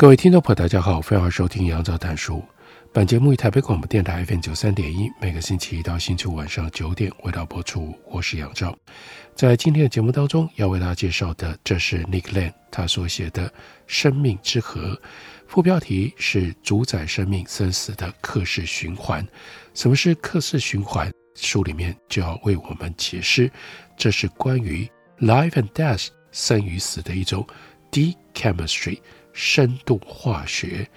各位听众朋友，大家好，欢迎收听杨照谈书。本节目以台北广播电台 FM 九三点一，每个星期一到星期五晚上九点为大家播出。我是杨照，在今天的节目当中要为大家介绍的，这是 Nick Land 他所写的《生命之河》，副标题是“主宰生命生死的刻式循环”。什么是刻式循环？书里面就要为我们解释，这是关于 life and death 生与死的一种 deep chemistry。深度化学，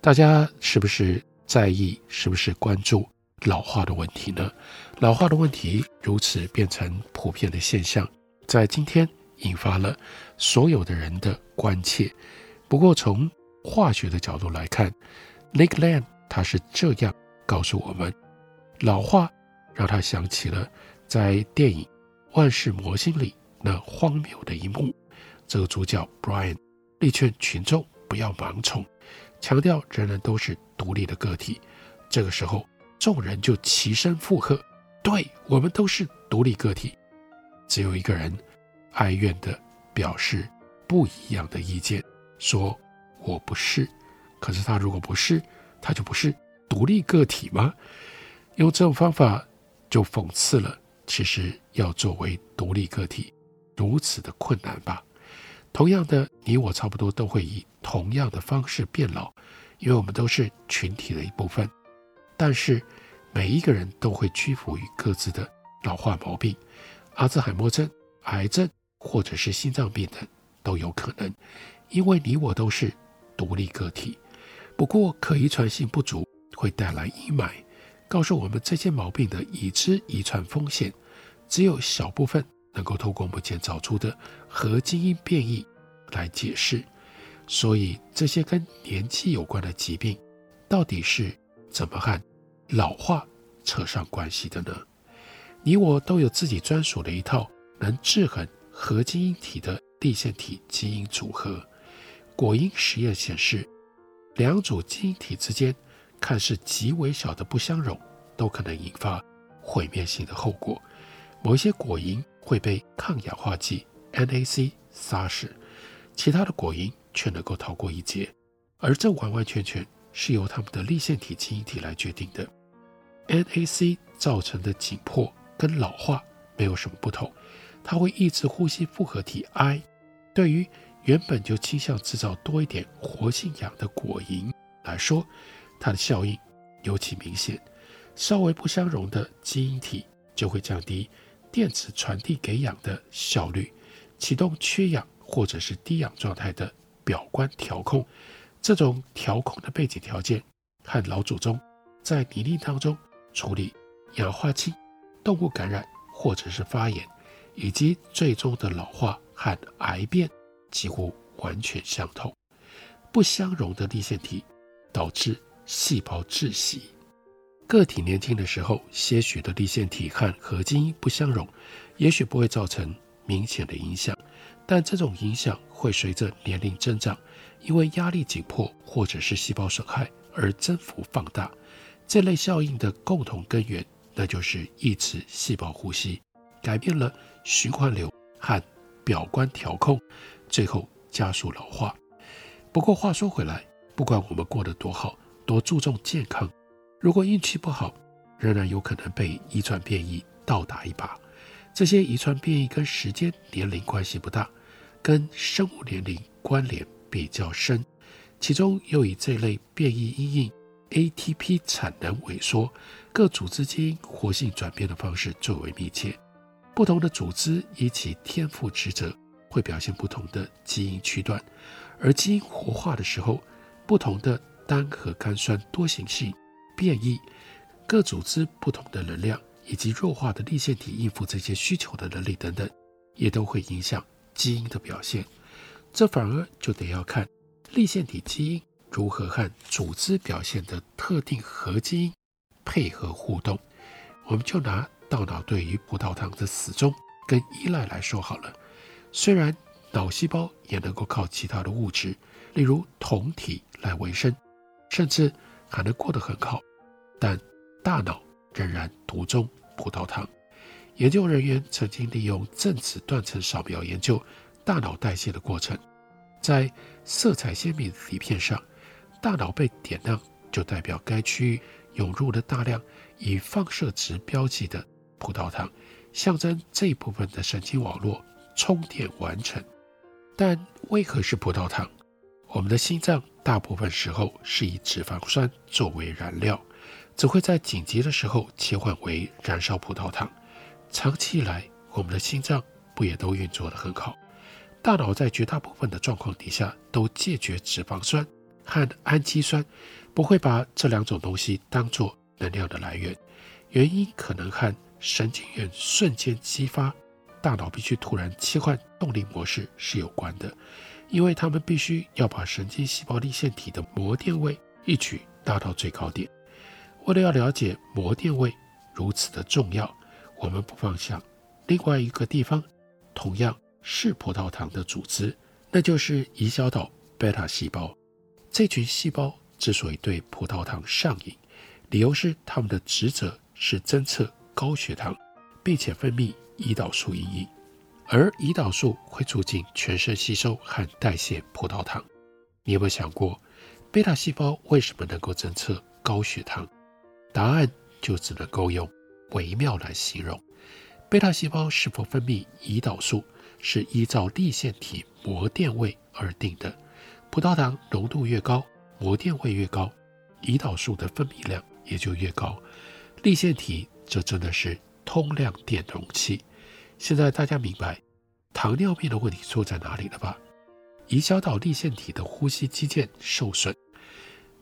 大家是不是在意？是不是关注老化的问题呢？老化的问题如此变成普遍的现象，在今天引发了所有的人的关切。不过，从化学的角度来看，Nick Land 他是这样告诉我们：老化让他想起了在电影《万世魔星》里那荒谬的一幕，这个主角 Brian。力劝群众不要盲从，强调人人都是独立的个体。这个时候，众人就齐声附和：“对，我们都是独立个体。”只有一个人哀怨地表示不一样的意见，说：“我不是。”可是他如果不是，他就不是独立个体吗？用这种方法就讽刺了，其实要作为独立个体如此的困难吧。同样的，你我差不多都会以同样的方式变老，因为我们都是群体的一部分。但是，每一个人都会屈服于各自的老化毛病，阿兹海默症、癌症或者是心脏病等都有可能，因为你我都是独立个体。不过，可遗传性不足会带来阴霾，告诉我们这些毛病的已知遗传风险只有小部分。能够透过目前找出的核基因变异来解释，所以这些跟年纪有关的疾病，到底是怎么和老化扯上关系的呢？你我都有自己专属的一套能制衡核基因体的地线体基因组合。果蝇实验显示，两组基因体之间看似极微小的不相容，都可能引发毁灭性的后果。某一些果蝇。会被抗氧化剂 NAC 杀死，其他的果蝇却能够逃过一劫，而这完完全全是由它们的粒线体基因体来决定的。NAC 造成的紧迫跟老化没有什么不同，它会抑制呼吸复合体 I。对于原本就倾向制造多一点活性氧的果蝇来说，它的效应尤其明显。稍微不相容的基因体就会降低。电子传递给氧的效率，启动缺氧或者是低氧状态的表观调控。这种调控的背景条件和老祖宗在泥泞当中处理氧化氢、动物感染或者是发炎，以及最终的老化和癌变几乎完全相同。不相容的粒线体导致细胞窒息。个体年轻的时候，些许的粒线体和核基因不相容，也许不会造成明显的影响，但这种影响会随着年龄增长，因为压力紧迫或者是细胞损害而增幅放大。这类效应的共同根源，那就是抑制细胞呼吸，改变了循环流和表观调控，最后加速老化。不过话说回来，不管我们过得多好，多注重健康。如果运气不好，仍然有可能被遗传变异倒打一耙。这些遗传变异跟时间、年龄关系不大，跟生物年龄关联比较深。其中又以这类变异因应 ATP 产能萎缩、各组织基因活性转变的方式最为密切。不同的组织以其天赋职责，会表现不同的基因区段。而基因活化的时候，不同的单核苷酸多型性。变异，各组织不同的能量，以及弱化的立线体应付这些需求的能力等等，也都会影响基因的表现，这反而就得要看立线体基因如何和组织表现的特定核基因配合互动。我们就拿大脑对于葡萄糖的死忠跟依赖来说好了。虽然脑细胞也能够靠其他的物质，例如酮体来维生，甚至还能过得很好，但大脑仍然独钟葡萄糖。研究人员曾经利用正子断层扫描研究大脑代谢的过程，在色彩鲜明的底片上。大脑被点亮，就代表该区域涌入了大量以放射值标记的葡萄糖，象征这一部分的神经网络充电完成。但为何是葡萄糖？我们的心脏大部分时候是以脂肪酸作为燃料，只会在紧急的时候切换为燃烧葡萄糖。长期以来，我们的心脏不也都运作得很好？大脑在绝大部分的状况底下都戒绝脂肪酸。和氨基酸不会把这两种东西当作能量的来源，原因可能和神经元瞬间激发，大脑必须突然切换动力模式是有关的，因为他们必须要把神经细胞粒线体的膜电位一举达到最高点。为了要了解膜电位如此的重要，我们不妨想另外一个地方，同样是葡萄糖的组织，那就是胰小岛贝塔细胞。这群细胞之所以对葡萄糖上瘾，理由是它们的职责是侦测高血糖，并且分泌胰岛素一亿，而胰岛素会促进全身吸收和代谢葡萄糖。你有没有想过，贝塔细胞为什么能够侦测高血糖？答案就只能够用微妙来形容。贝塔细胞是否分泌胰岛素，是依照粒线体膜电位而定的。葡萄糖浓度越高，膜电位越高，胰岛素的分泌量也就越高。粒线体这真的是通量电容器。现在大家明白糖尿病的问题出在哪里了吧？胰小岛粒线体的呼吸肌腱受损，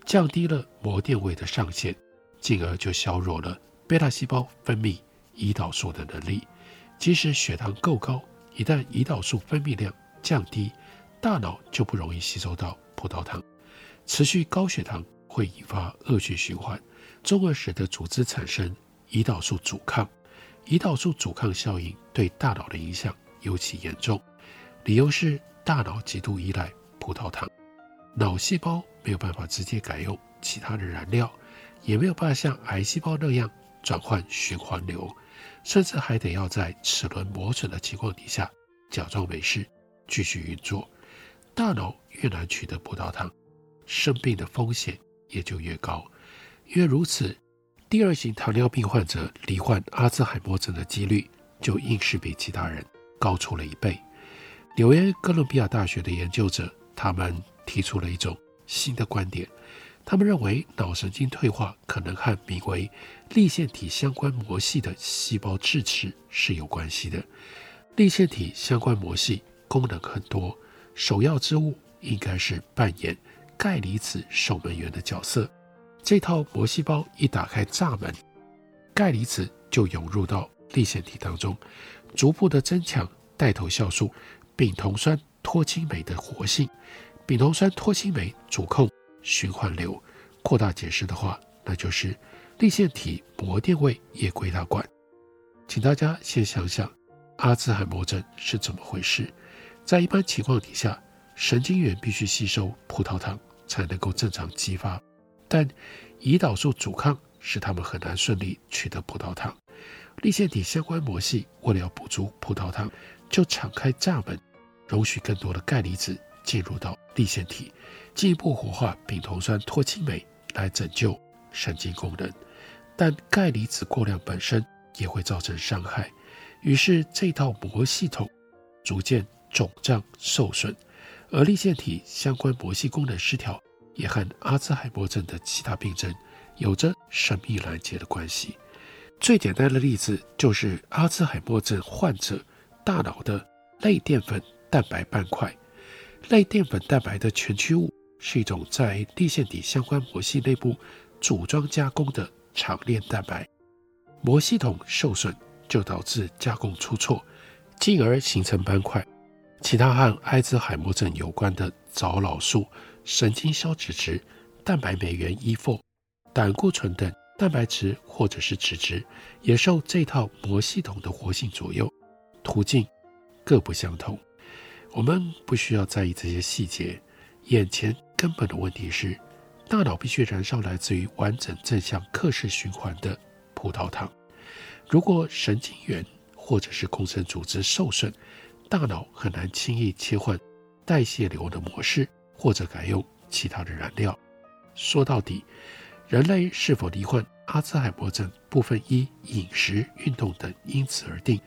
降低了膜电位的上限，进而就削弱了贝塔细胞分泌胰岛素的能力。即使血糖够高，一旦胰岛素分泌量降低，大脑就不容易吸收到葡萄糖，持续高血糖会引发恶性循环，从而使得组织产生胰岛素阻抗。胰岛素阻抗效应对大脑的影响尤其严重，理由是大脑极度依赖葡萄糖，脑细胞没有办法直接改用其他的燃料，也没有办法像癌细胞那样转换循环流，甚至还得要在齿轮磨损的情况底下假装没事继续运作。大脑越难取得葡萄糖，生病的风险也就越高。因为如此，第二型糖尿病患者罹患阿兹海默症的几率就硬是比其他人高出了一倍。纽约哥伦比亚大学的研究者，他们提出了一种新的观点，他们认为脑神经退化可能和名为粒线体相关膜系的细胞质池是有关系的。粒线体相关膜系功能很多。首要之物应该是扮演钙离子守门员的角色。这套膜细胞一打开闸门，钙离子就涌入到粒线体当中，逐步的增强带头酵素丙酮酸脱氢酶的活性。丙酮酸脱氢酶主控循环流。扩大解释的话，那就是粒线体膜电位也归它管。请大家先想想，阿兹海默症是怎么回事？在一般情况底下，神经元必须吸收葡萄糖才能够正常激发，但胰岛素阻抗使他们很难顺利取得葡萄糖。粒线体相关膜系为了要补足葡萄糖，就敞开闸门，容许更多的钙离子进入到粒线体，进一步活化丙酮酸脱氢酶来拯救神经功能。但钙离子过量本身也会造成伤害，于是这套膜系统逐渐。肿胀受损，而粒腺体相关膜系功能失调，也和阿兹海默症的其他病症有着神秘难解的关系。最简单的例子就是阿兹海默症患者大脑的类淀粉蛋白斑块。类淀粉蛋白的前驱物是一种在地线体相关膜系内部组装加工的长链蛋白，膜系统受损就导致加工出错，进而形成斑块。其他和阿兹海默症有关的早老素、神经消脂质、蛋白酶原 E4、胆固醇等蛋白质或者是脂质，也受这套膜系统的活性左右，途径各不相同。我们不需要在意这些细节，眼前根本的问题是，大脑必须燃烧来自于完整正向克氏循环的葡萄糖。如果神经元或者是共生组织受损，大脑很难轻易切换代谢流的模式，或者改用其他的燃料。说到底，人类是否罹患阿兹海默症，部分依饮食、运动等因此而定。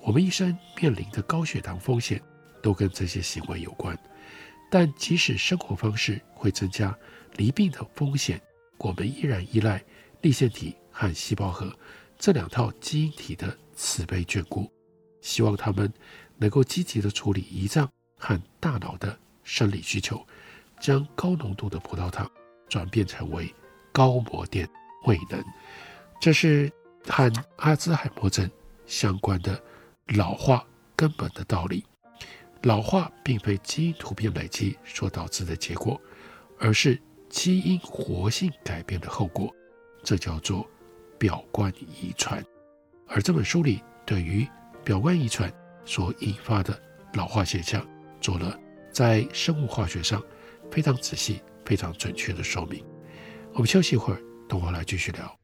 我们一生面临的高血糖风险，都跟这些行为有关。但即使生活方式会增加罹病的风险，我们依然依赖粒线体和细胞核这两套基因体的慈悲眷顾，希望他们能够积极地处理胰脏和大脑的生理需求，将高浓度的葡萄糖转变成为高膜电位能。这是和阿兹海默症相关的老化根本的道理。老化并非基因突变累积所导致的结果，而是基因活性改变的后果。这叫做表观遗传。而这本书里对于表观遗传所引发的老化现象，做了在生物化学上非常仔细、非常准确的说明。我们休息一会儿，等会儿来继续聊。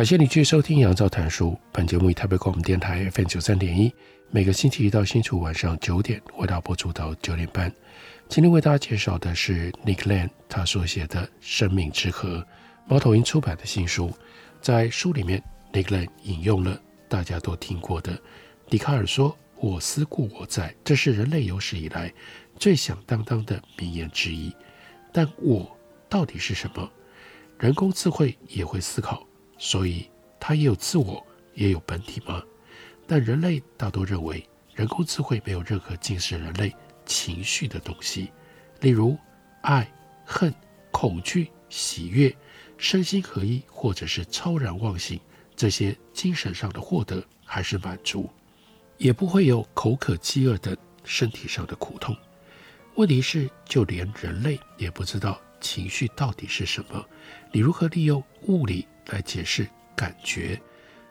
感谢你继续收听《杨照谈书》。本节目以台北广播电台 FM 九三点一，每个星期一到星期五晚上九点，为大家播出到九点半。今天为大家介绍的是 Nick Lane 他所写的《生命之河》，猫头鹰出版的新书。在书里面，Nick Lane 引用了大家都听过的笛卡尔说：“我思故我在”，这是人类有史以来最响当当的名言之一。但我到底是什么？人工智慧也会思考。所以，它也有自我，也有本体吗？但人类大多认为，人工智慧没有任何警示人类情绪的东西，例如爱、恨、恐惧、喜悦、身心合一，或者是超然忘形，这些精神上的获得还是满足，也不会有口渴、饥饿等身体上的苦痛。问题是，就连人类也不知道情绪到底是什么，你如何利用物理来解释感觉，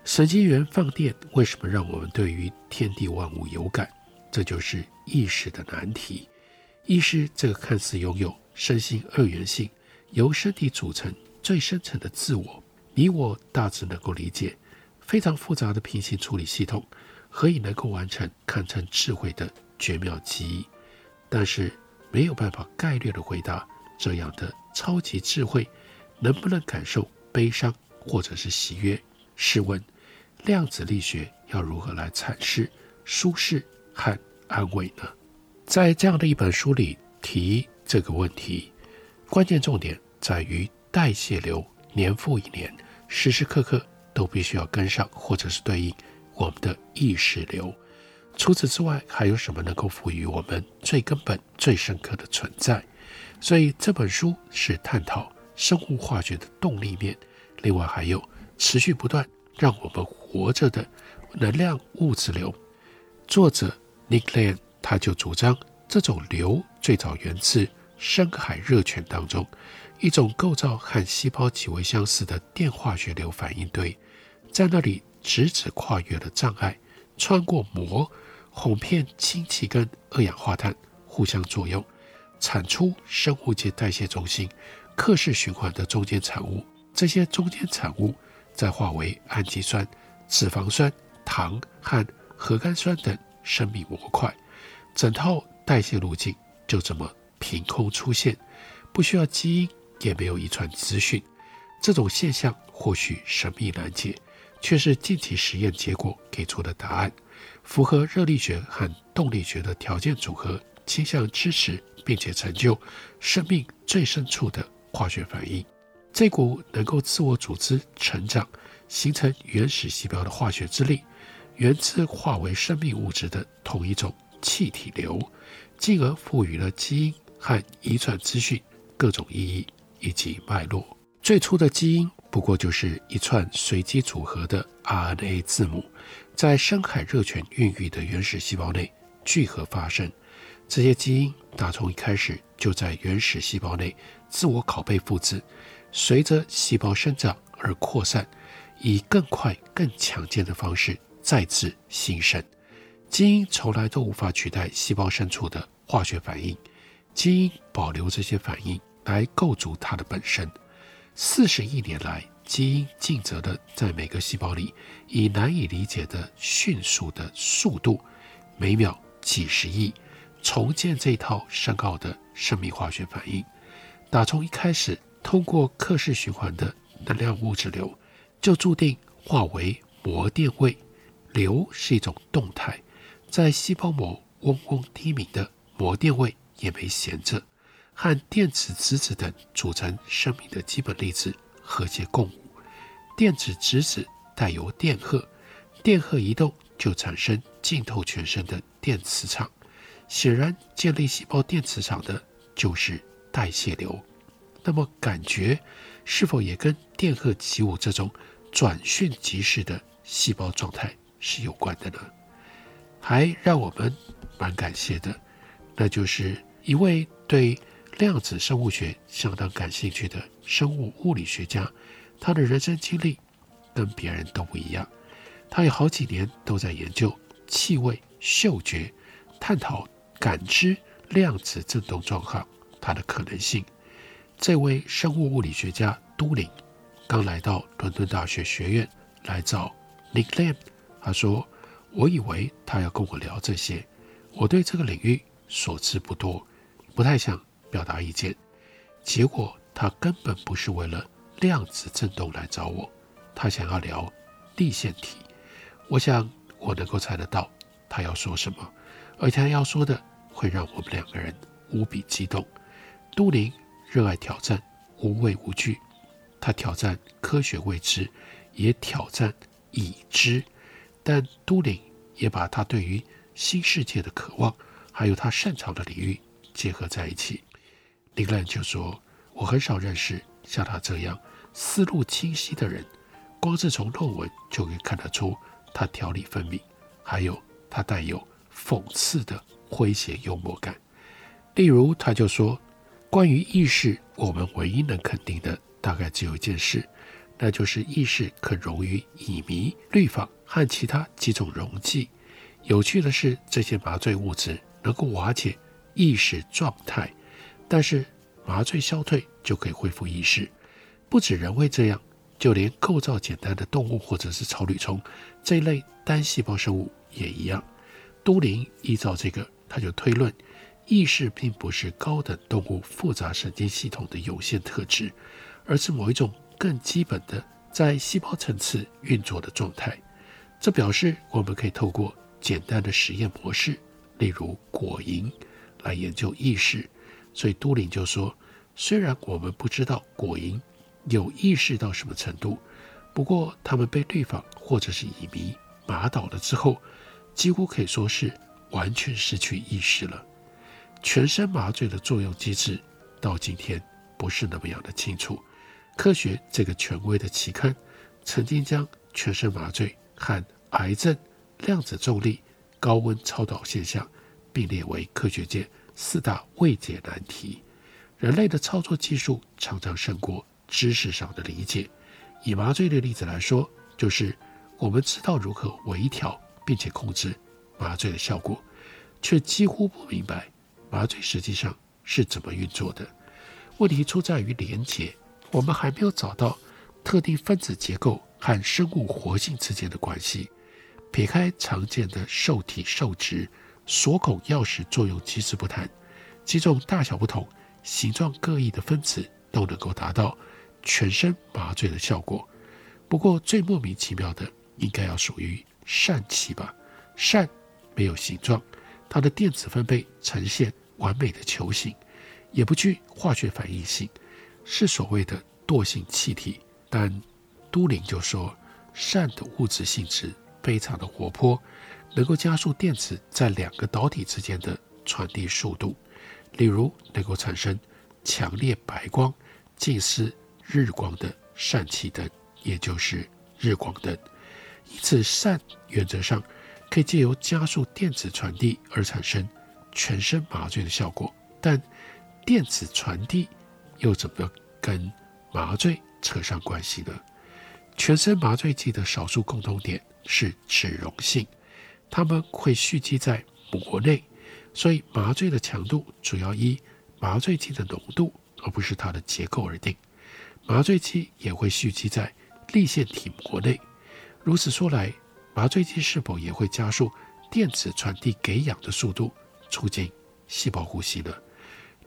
神经元放电为什么让我们对于天地万物有感？这就是意识的难题。意识这个看似拥有身心二元性，由身体组成最深层的自我，你我大致能够理解。非常复杂的平行处理系统，何以能够完成堪称智慧的绝妙记忆？但是没有办法概略的回答这样的超级智慧能不能感受悲伤？或者是喜悦。试问，量子力学要如何来阐释舒适和安慰呢？在这样的一本书里提这个问题，关键重点在于代谢流年复一年，时时刻刻都必须要跟上，或者是对应我们的意识流。除此之外，还有什么能够赋予我们最根本、最深刻的存在？所以这本书是探讨生物化学的动力面，另外还有持续不断让我们活着的能量物质流。作者 Nick Land 他就主张，这种流最早源自深海热泉当中一种构造和细胞极为相似的电化学流反应堆，在那里质子跨越了障碍，穿过膜，哄骗氢气跟二氧化碳互相作用。产出生物界代谢中心克氏循环的中间产物，这些中间产物再化为氨基酸、脂肪酸、糖和核苷酸等生命模块，整套代谢路径就这么凭空出现，不需要基因，也没有遗传资讯。这种现象或许神秘难解，却是近期实验结果给出的答案，符合热力学和动力学的条件组合，倾向支持。并且成就生命最深处的化学反应，这股能够自我组织、成长、形成原始细胞的化学之力，源自化为生命物质的同一种气体流，进而赋予了基因和遗传资讯各种意义以及脉络。最初的基因不过就是一串随机组合的 RNA 字母，在深海热泉孕育的原始细胞内聚合发生。这些基因打从一开始就在原始细胞内自我拷贝复制，随着细胞生长而扩散，以更快、更强健的方式再次新生。基因从来都无法取代细胞深处的化学反应，基因保留这些反应来构筑它的本身。四十亿年来，基因尽责的在每个细胞里以难以理解的迅速的速度，每秒几十亿。重建这套深奥的生命化学反应，打从一开始，通过克氏循环的能量物质流，就注定化为膜电位。流是一种动态，在细胞膜嗡嗡低鸣的膜电位也没闲着，和电子、质子等组成生命的基本粒子和谐共舞。电子、质子带有电荷，电荷移动就产生浸透全身的电磁场。显然，建立细胞电磁场的就是代谢流。那么，感觉是否也跟电荷起舞这种转瞬即逝的细胞状态是有关的呢？还让我们蛮感谢的，那就是一位对量子生物学相当感兴趣的生物物理学家。他的人生经历跟别人都不一样，他有好几年都在研究气味、嗅觉，探讨。感知量子振动状况，它的可能性。这位生物物理学家都灵刚来到伦敦大学学院来找 Nick Lam，他说：“我以为他要跟我聊这些，我对这个领域所知不多，不太想表达意见。结果他根本不是为了量子振动来找我，他想要聊地线体。我想我能够猜得到他要说什么，而他要说的。”会让我们两个人无比激动。都灵热爱挑战，无畏无惧。他挑战科学未知，也挑战已知。但都灵也把他对于新世界的渴望，还有他擅长的领域结合在一起。林兰就说：“我很少认识像他这样思路清晰的人。光是从论文就可以看得出他条理分明，还有他带有讽刺的。”诙谐幽默感，例如他就说：“关于意识，我们唯一能肯定的大概只有一件事，那就是意识可溶于乙醚、氯仿和其他几种溶剂。有趣的是，这些麻醉物质能够瓦解意识状态，但是麻醉消退就可以恢复意识。不止人会这样，就连构造简单的动物或者是草履虫这一类单细胞生物也一样。”都灵依照这个。他就推论，意识并不是高等动物复杂神经系统的有限特质，而是某一种更基本的在细胞层次运作的状态。这表示我们可以透过简单的实验模式，例如果蝇，来研究意识。所以都灵就说，虽然我们不知道果蝇有意识到什么程度，不过它们被氯仿或者是乙醚麻倒了之后，几乎可以说是完全失去意识了。全身麻醉的作用机制到今天不是那么样的清楚。科学这个权威的期刊曾经将全身麻醉和癌症、量子重力、高温超导现象并列为科学界四大未解难题。人类的操作技术常常胜过知识上的理解。以麻醉的例子来说，就是我们知道如何微调并且控制麻醉的效果，却几乎不明白麻醉实际上是怎么运作的。问题出在于连结，我们还没有找到特定分子结构和生物活性之间的关系。撇开常见的受体受质、锁孔钥匙作用机制不谈，几种大小不同、形状各异的分子都能够达到全身麻醉的效果。不过最莫名其妙的，应该要属于疝气吧？疝没有形状，它的电子分贝呈现完美的球形，也不具化学反应性，是所谓的惰性气体。但都灵就说，疝的物质性质非常的活泼，能够加速电子在两个导体之间的传递速度，例如能够产生强烈白光，近似日光的疝气灯，也就是日光灯。因此，疝原则上可以借由加速电子传递而产生全身麻醉的效果。但电子传递又怎么跟麻醉扯上关系呢？全身麻醉剂的少数共同点是脂溶性，它们会蓄积在膜内，所以麻醉的强度主要依麻醉剂的浓度，而不是它的结构而定。麻醉剂也会蓄积在粒腺体膜内。如此说来，麻醉剂是否也会加速电子传递给氧的速度，促进细胞呼吸呢？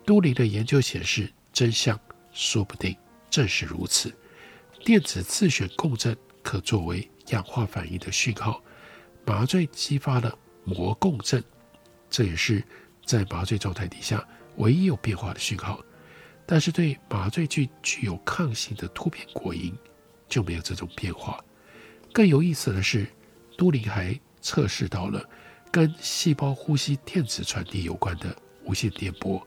都灵的研究显示，真相说不定正是如此。电子自旋共振可作为氧化反应的讯号，麻醉激发了膜共振，这也是在麻醉状态底下唯一有变化的讯号。但是对麻醉具具有抗性的突变果蝇就没有这种变化。更有意思的是，都灵还测试到了跟细胞呼吸电子传递有关的无线电波。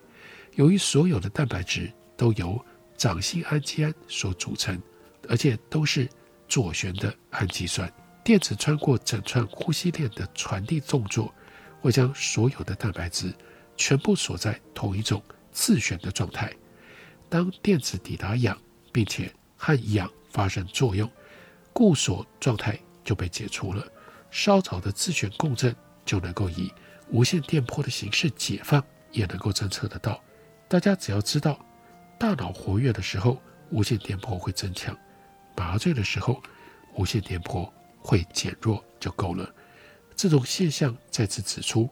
由于所有的蛋白质都由掌心氨基胺所组成，而且都是左旋的氨基酸，电子穿过整串呼吸链的传递动作，会将所有的蛋白质全部锁在同一种自旋的状态。当电子抵达氧，并且和氧发生作用，固锁状态就被解除了，稍早的自旋共振就能够以无线电波的形式解放，也能够侦测得到。大家只要知道，大脑活跃的时候，无线电波会增强；麻醉的时候，无线电波会减弱就够了。这种现象再次指出，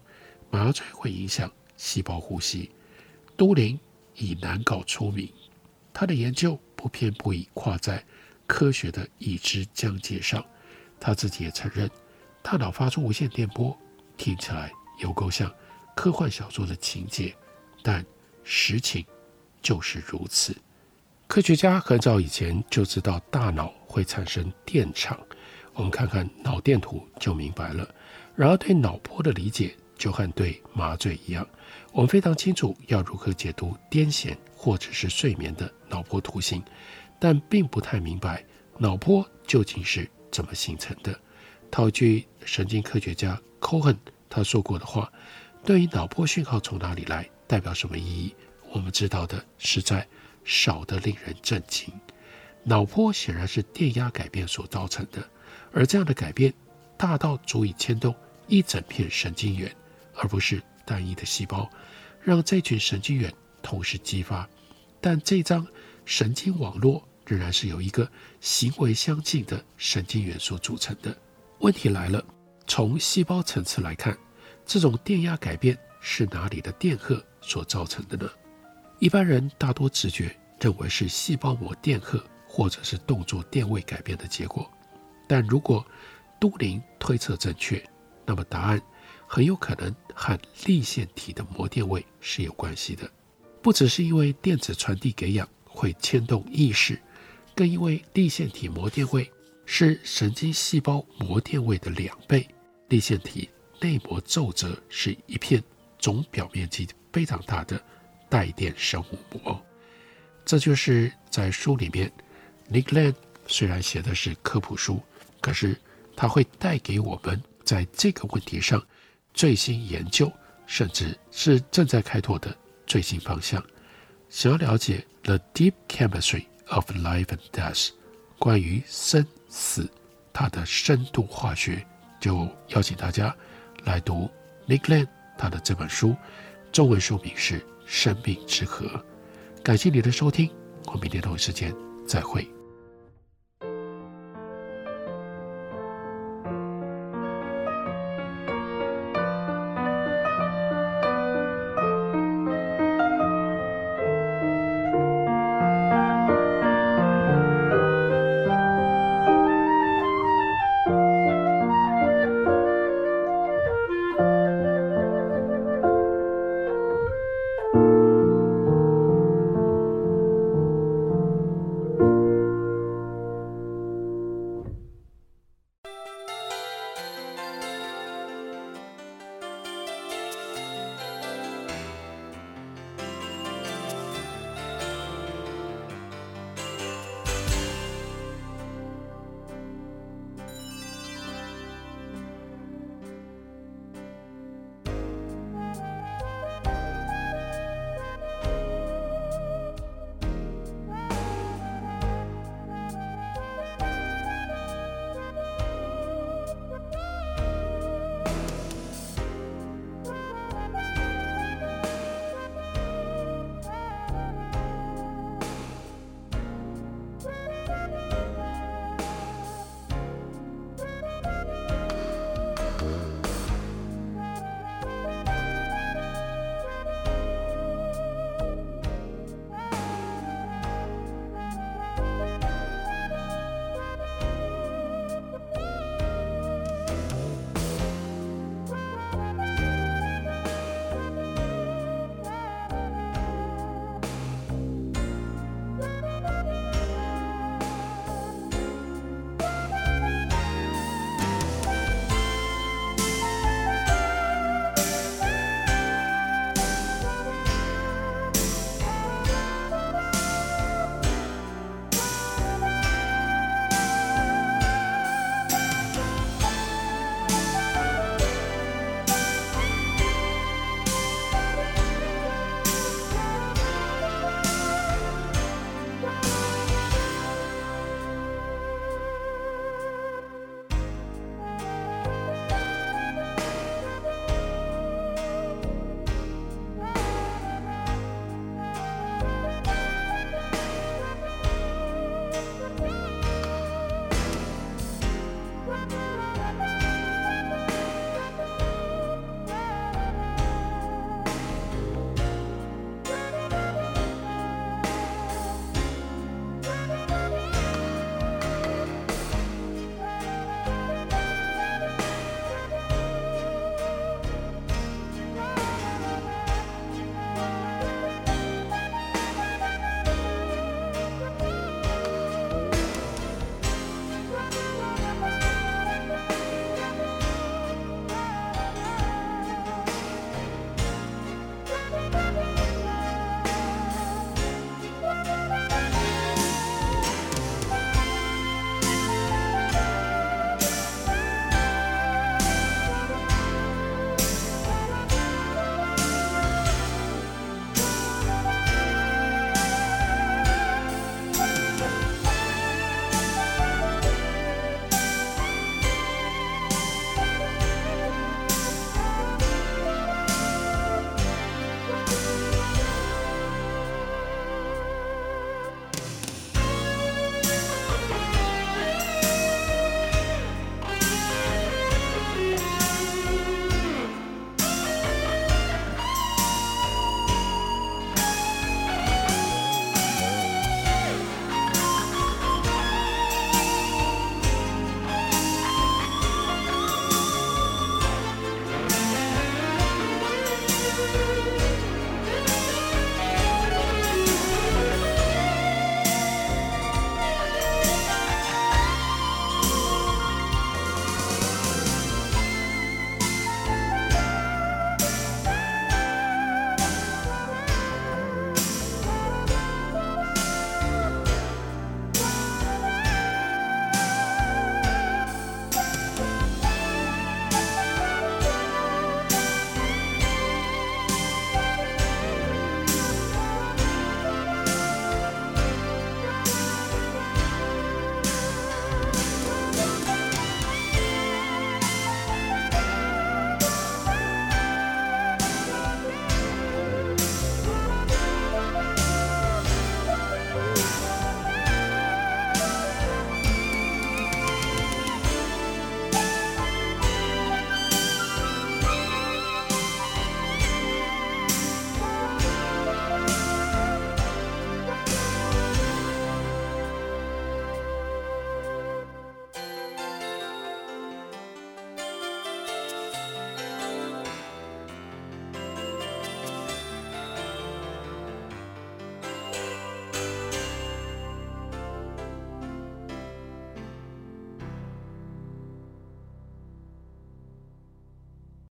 麻醉会影响细胞呼吸。都灵以难搞出名，他的研究不偏不倚，跨在。科学的已知疆界上，他自己也承认，大脑发出无线电波听起来有够像科幻小说的情节，但实情就是如此。科学家很早以前就知道大脑会产生电场，我们看看脑电图就明白了。然而对脑波的理解就和对麻醉一样，我们非常清楚要如何解读癫痫或者是睡眠的脑波图形。但并不太明白脑波究竟是怎么形成的。套句神经科学家 Cohen 他说过的话：“对于脑波讯号从哪里来，代表什么意义，我们知道的实在少得令人震惊。脑波显然是电压改变所造成的，而这样的改变大到足以牵动一整片神经元，而不是单一的细胞，让这群神经元同时激发。但这张神经网络。”仍然是由一个行为相近的神经元所组成的。问题来了，从细胞层次来看，这种电压改变是哪里的电荷所造成的呢？一般人大多直觉认为是细胞膜电荷或者是动作电位改变的结果。但如果都灵推测正确，那么答案很有可能和粒线体的膜电位是有关系的。不只是因为电子传递给氧会牵动意识，更因为粒线体膜电位是神经细胞膜电位的两倍。粒线体内膜皱褶是一片总表面积非常大的带电生物膜。这就是在书里面，Nick Land 虽然写的是科普书，可是他会带给我们在这个问题上最新研究，甚至是正在开拓的。最新方向，想要了解 The Deep Chemistry of Life and Death，关于生死他的深度化学，就邀请大家来读 Nick Land 他的这本书，中文书名是《生命之河》。感谢你的收听，我们明天同一时间再会。